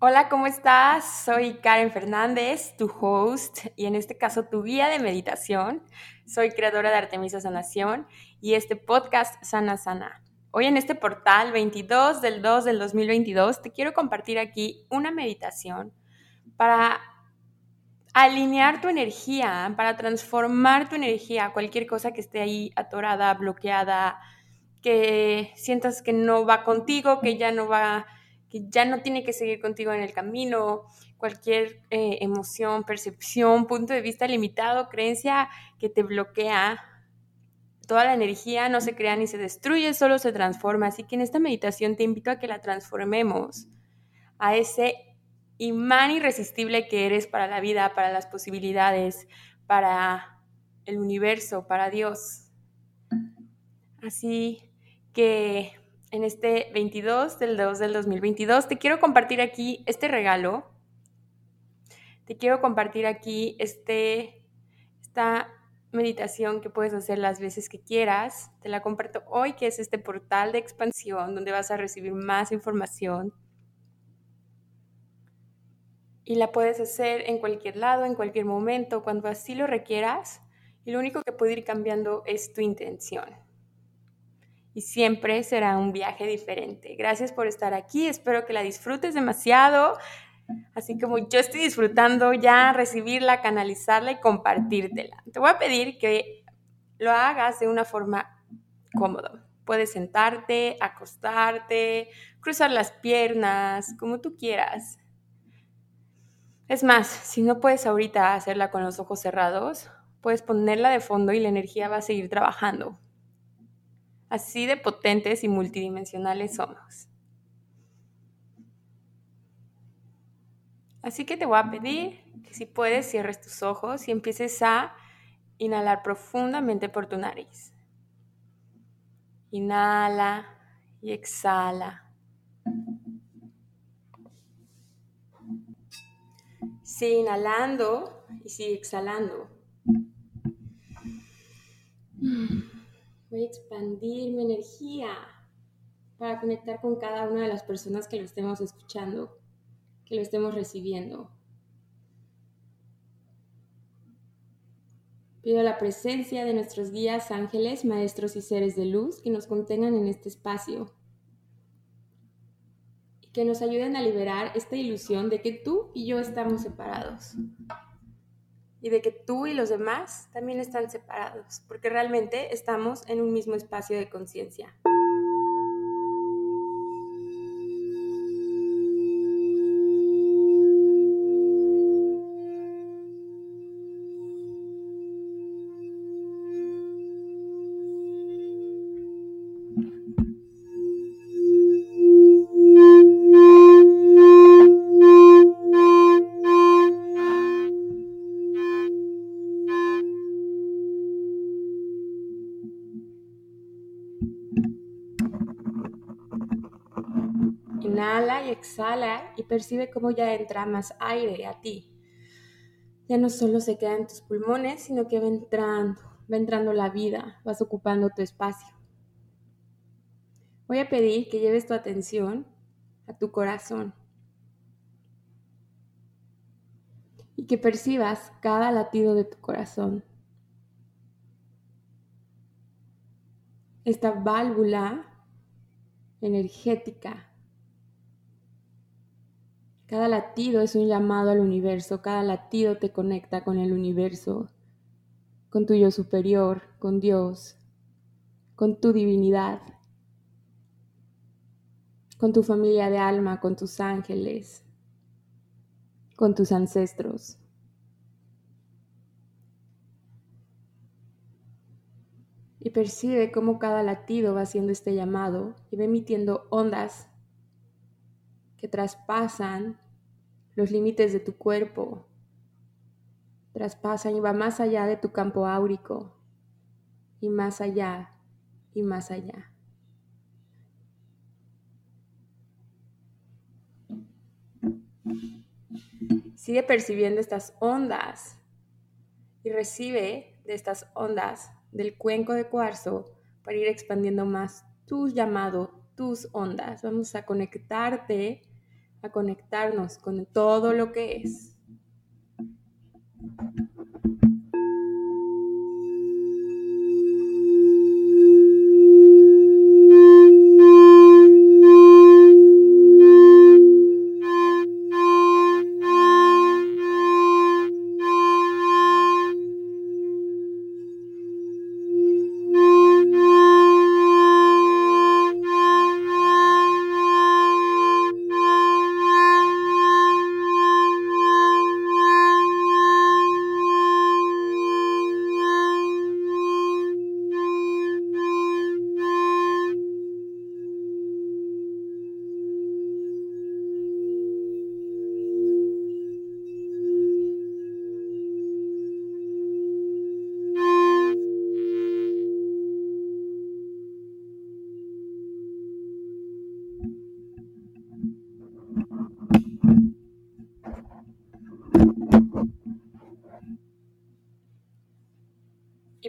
Hola, ¿cómo estás? Soy Karen Fernández, tu host y en este caso tu guía de meditación. Soy creadora de Artemisa Sanación y este podcast Sana Sana. Hoy en este portal 22 del 2 del 2022 te quiero compartir aquí una meditación para alinear tu energía, para transformar tu energía, cualquier cosa que esté ahí atorada, bloqueada, que sientas que no va contigo, que ya no va que ya no tiene que seguir contigo en el camino, cualquier eh, emoción, percepción, punto de vista limitado, creencia que te bloquea. Toda la energía no se crea ni se destruye, solo se transforma. Así que en esta meditación te invito a que la transformemos a ese imán irresistible que eres para la vida, para las posibilidades, para el universo, para Dios. Así que en este 22 del 2 del 2022. Te quiero compartir aquí este regalo. Te quiero compartir aquí este, esta meditación que puedes hacer las veces que quieras. Te la comparto hoy, que es este portal de expansión donde vas a recibir más información. Y la puedes hacer en cualquier lado, en cualquier momento, cuando así lo requieras. Y lo único que puede ir cambiando es tu intención y siempre será un viaje diferente. Gracias por estar aquí, espero que la disfrutes demasiado, así como yo estoy disfrutando ya recibirla, canalizarla y compartírtela. Te voy a pedir que lo hagas de una forma cómoda. Puedes sentarte, acostarte, cruzar las piernas, como tú quieras. Es más, si no puedes ahorita hacerla con los ojos cerrados, puedes ponerla de fondo y la energía va a seguir trabajando. Así de potentes y multidimensionales somos. Así que te voy a pedir que si puedes cierres tus ojos y empieces a inhalar profundamente por tu nariz. Inhala y exhala. Sigue inhalando y sigue exhalando. Voy a expandir mi energía para conectar con cada una de las personas que lo estemos escuchando, que lo estemos recibiendo. Pido la presencia de nuestros guías, ángeles, maestros y seres de luz que nos contengan en este espacio y que nos ayuden a liberar esta ilusión de que tú y yo estamos separados y de que tú y los demás también están separados, porque realmente estamos en un mismo espacio de conciencia. Y percibe cómo ya entra más aire a ti. Ya no solo se queda en tus pulmones, sino que va entrando, va entrando la vida, vas ocupando tu espacio. Voy a pedir que lleves tu atención a tu corazón y que percibas cada latido de tu corazón. Esta válvula energética cada latido es un llamado al universo, cada latido te conecta con el universo, con tu yo superior, con Dios, con tu divinidad, con tu familia de alma, con tus ángeles, con tus ancestros. Y percibe cómo cada latido va haciendo este llamado y va emitiendo ondas que traspasan los límites de tu cuerpo, traspasan y va más allá de tu campo áurico y más allá y más allá. Sigue percibiendo estas ondas y recibe de estas ondas del cuenco de cuarzo para ir expandiendo más tu llamado, tus ondas. Vamos a conectarte, a conectarnos con todo lo que es.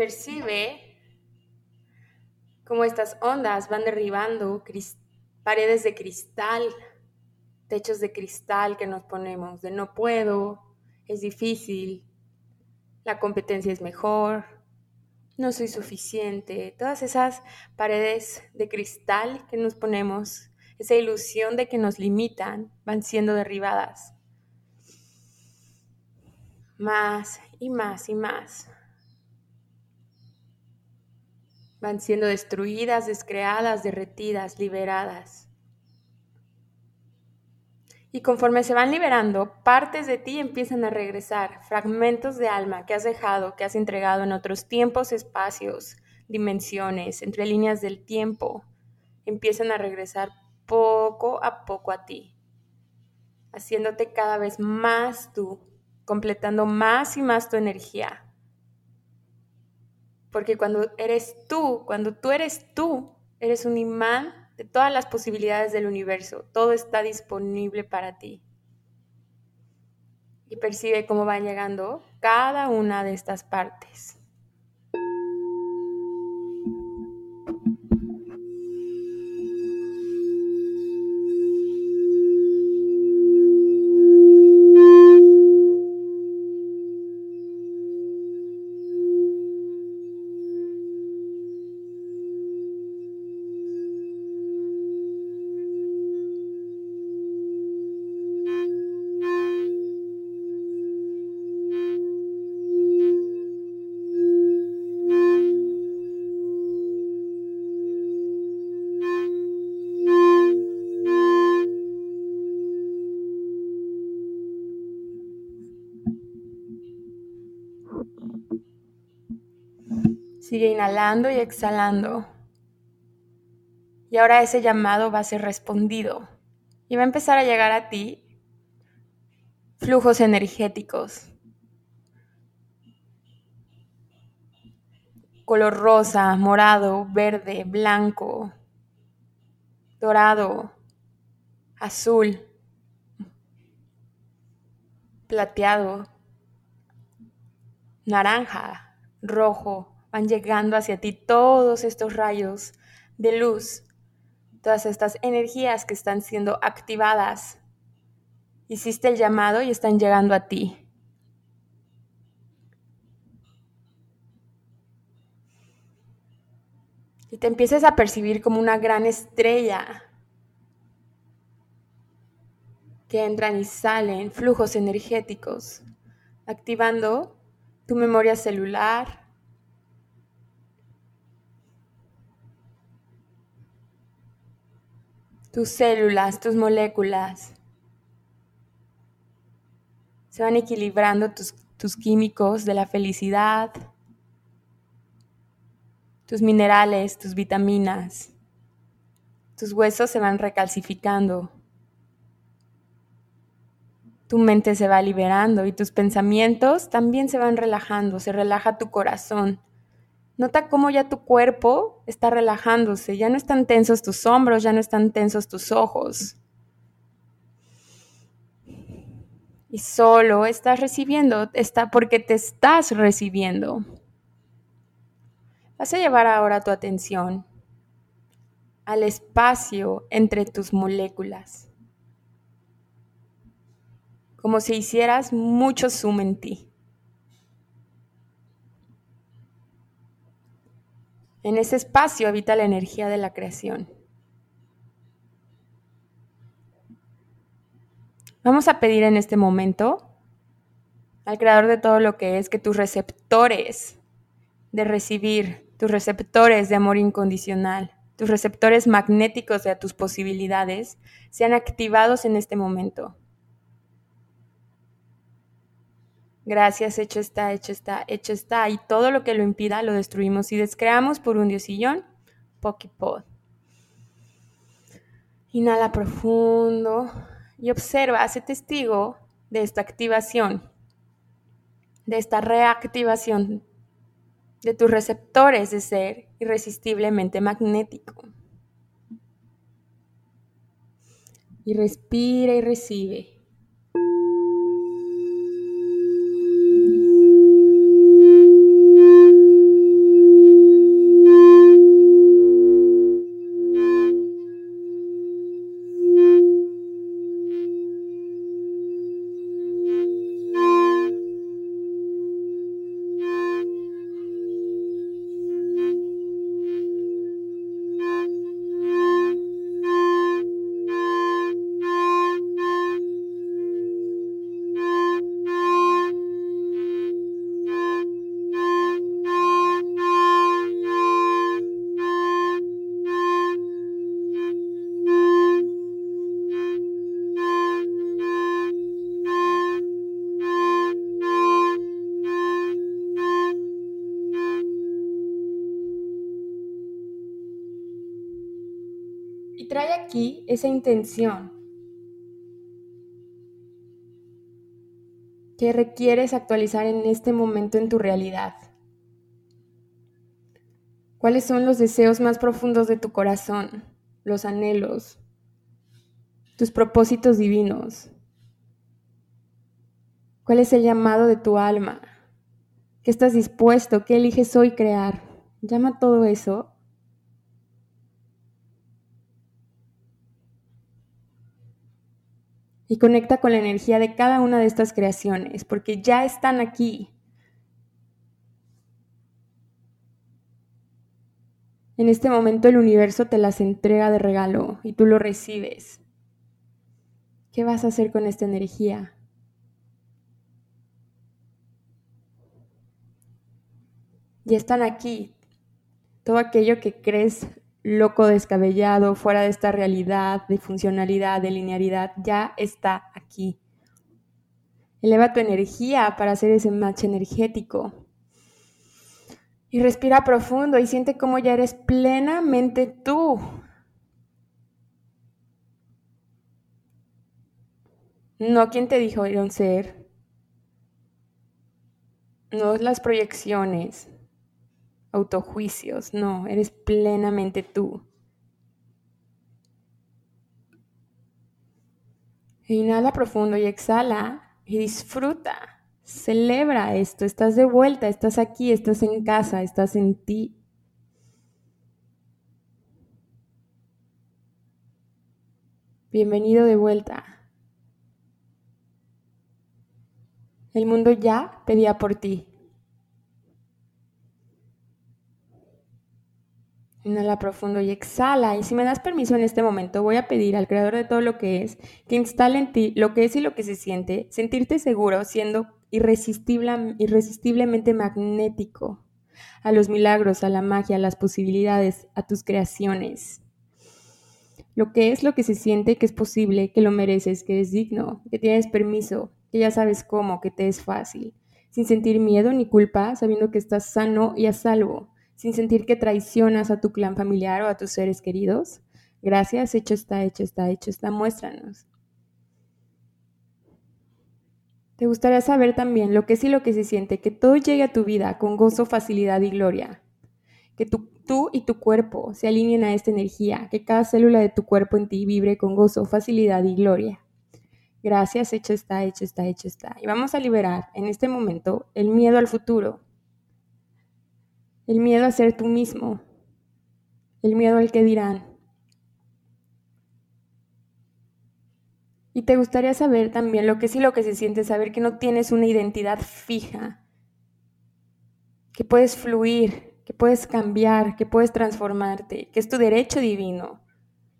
Percibe cómo estas ondas van derribando paredes de cristal, techos de cristal que nos ponemos, de no puedo, es difícil, la competencia es mejor, no soy suficiente, todas esas paredes de cristal que nos ponemos, esa ilusión de que nos limitan, van siendo derribadas. Más y más y más van siendo destruidas, descreadas, derretidas, liberadas. Y conforme se van liberando, partes de ti empiezan a regresar, fragmentos de alma que has dejado, que has entregado en otros tiempos, espacios, dimensiones, entre líneas del tiempo, empiezan a regresar poco a poco a ti, haciéndote cada vez más tú, completando más y más tu energía, porque cuando eres tú, cuando tú eres tú, eres un imán de todas las posibilidades del universo. Todo está disponible para ti. Y percibe cómo van llegando cada una de estas partes. Sigue inhalando y exhalando. Y ahora ese llamado va a ser respondido. Y va a empezar a llegar a ti flujos energéticos. Color rosa, morado, verde, blanco, dorado, azul, plateado, naranja, rojo, van llegando hacia ti todos estos rayos de luz, todas estas energías que están siendo activadas. Hiciste el llamado y están llegando a ti. Y te empiezas a percibir como una gran estrella que entran y salen flujos energéticos, activando tu memoria celular, tus células, tus moléculas. Se van equilibrando tus, químicos de la felicidad, tus minerales, tus vitaminas. Tus huesos se van recalcificando. tu mente se va liberando y tus pensamientos también se van relajando, se relaja tu corazón. Nota cómo ya tu cuerpo está relajándose, ya no están tensos tus hombros, ya no están tensos tus ojos. Y solo estás recibiendo, está porque te estás recibiendo. Vas a llevar ahora tu atención al espacio entre tus moléculas como si hicieras mucho zoom en ti. En ese espacio habita la energía de la creación. Vamos a pedir en este momento al creador de todo lo que es que tus receptores de recibir, tus receptores de amor incondicional, tus receptores magnéticos de tus posibilidades sean activados en este momento. Gracias, hecho está, hecho está, hecho está. Y todo lo que lo impida lo destruimos y descreamos por un diosillón, Pokipod. Inhala profundo y observa, hace testigo de esta activación, de esta reactivación de tus receptores de ser irresistiblemente magnético. Y respira y recibe. Aquí esa intención que requieres actualizar en este momento en tu realidad. ¿Cuáles son los deseos más profundos de tu corazón, los anhelos, tus propósitos divinos? ¿Cuál es el llamado de tu alma? ¿Qué estás dispuesto? ¿Qué eliges hoy crear? Llama todo eso y conecta con la energía de cada una de estas creaciones, porque ya están aquí. En este momento el universo te las entrega de regalo y tú lo recibes. ¿Qué vas a hacer con esta energía? Ya están aquí. Todo aquello que crees loco, descabellado, fuera de esta realidad de funcionalidad, de linealidad, ya está aquí. Eleva tu energía para hacer ese match energético. Y respira profundo y siente cómo ya eres plenamente tú. No quien te dijo ir a un ser. No las proyecciones autojuicios, no, eres plenamente tú. Inhala profundo y exhala y disfruta, celebra esto, estás de vuelta, estás aquí, estás en casa, estás en ti. Bienvenido de vuelta. El mundo ya pedía por ti. Inhala profundo y exhala. Y si me das permiso en este momento, voy a pedir al creador de todo lo que es que instale en ti lo que es y lo que se siente, sentirte seguro siendo irresistible, irresistiblemente magnético a los milagros, a la magia, a las posibilidades, a tus creaciones. Lo que es lo que se siente, que es posible, que lo mereces, que es digno, que tienes permiso, que ya sabes cómo, que te es fácil, sin sentir miedo ni culpa, sabiendo que estás sano y a salvo sin sentir que traicionas a tu clan familiar o a tus seres queridos? Gracias, hecho está, hecho está, hecho está, muéstranos. Te gustaría saber también lo que es y lo que se siente, que todo llegue a tu vida con gozo, facilidad y gloria. Que tú y tu cuerpo se alineen a esta energía, que cada célula de tu cuerpo en ti vibre con gozo, facilidad y gloria. Gracias, hecho está, hecho está, hecho está. Y vamos a liberar en este momento el miedo al futuro, el miedo a ser tú mismo, el miedo al que dirán, Y te gustaría saber también lo que sí lo que se siente, saber que no tienes una identidad fija, que puedes fluir, que puedes cambiar, que puedes transformarte, que es tu derecho divino,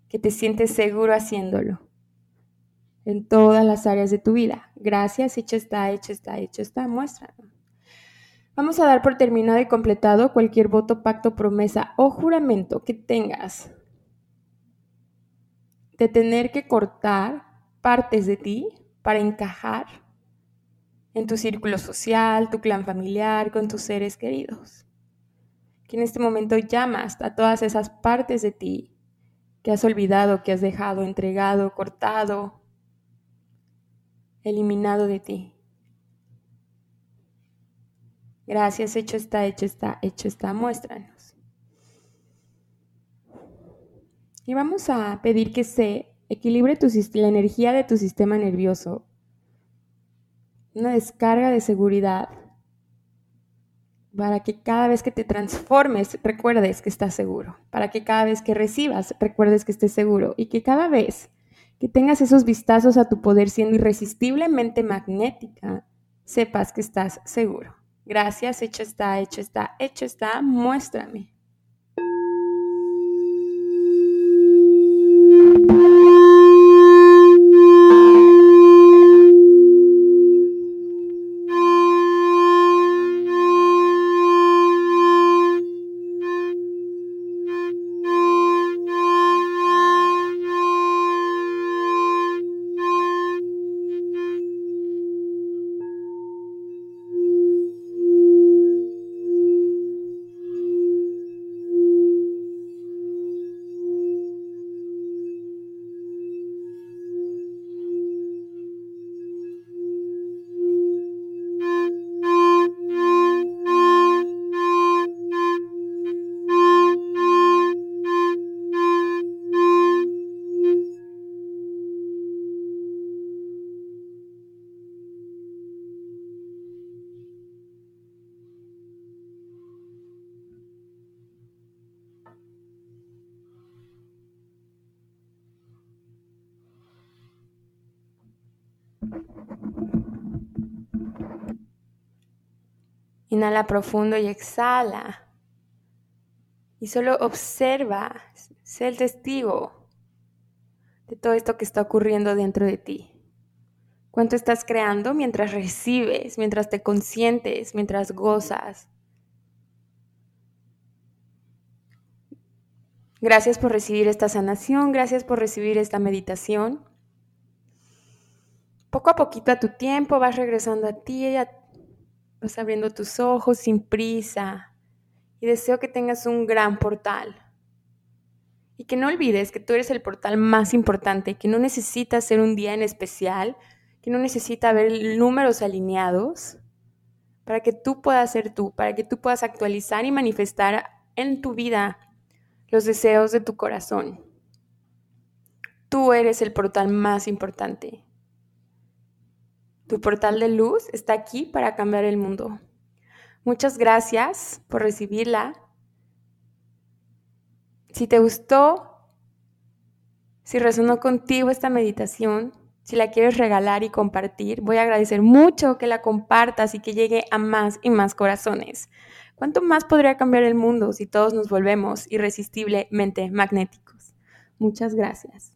que te sientes seguro haciéndolo en todas las áreas de tu vida. Gracias, hecho está, hecho está, hecho está, muéstralo. Vamos a dar por terminado y completado cualquier voto, pacto, promesa o juramento que tengas de tener que cortar partes de ti para encajar en tu círculo social, tu clan familiar, con tus seres queridos. Que en este momento llamas a todas esas partes de ti que has olvidado, que has dejado, entregado, cortado, eliminado de ti. Gracias, hecho está, hecho está, hecho está, muéstranos. Y vamos a pedir que se Equilibre la energía de tu sistema nervioso. Una descarga de seguridad para que cada vez que te transformes recuerdes que estás seguro, para que cada vez que recibas recuerdes que estés seguro y que cada vez que tengas esos vistazos a tu poder siendo irresistiblemente magnética, sepas que estás seguro. Gracias, hecho está, hecho está, hecho está, muéstrame. Inhala profundo y exhala. Y solo observa, sé el testigo de todo esto que está ocurriendo dentro de ti. ¿Cuánto estás creando mientras recibes, mientras te consientes, mientras gozas? Gracias por recibir esta sanación, gracias por recibir esta meditación. Poco a poquito a tu tiempo vas regresando a ti, a Vas abriendo tus ojos sin prisa y deseo que tengas un gran portal. Y que no olvides que tú eres el portal más importante, que no necesitas ser un día en especial, que no necesita haber números alineados para que tú puedas ser tú, para que tú puedas actualizar y manifestar en tu vida los deseos de tu corazón. Tú eres el portal más importante. Tu portal de luz está aquí para cambiar el mundo. Muchas gracias por recibirla. Si te gustó, si resonó contigo esta meditación, si la quieres regalar y compartir, voy a agradecer mucho que la compartas y que llegue a más y más corazones. ¿Cuánto más podría cambiar el mundo si todos nos volvemos irresistiblemente magnéticos? Muchas gracias.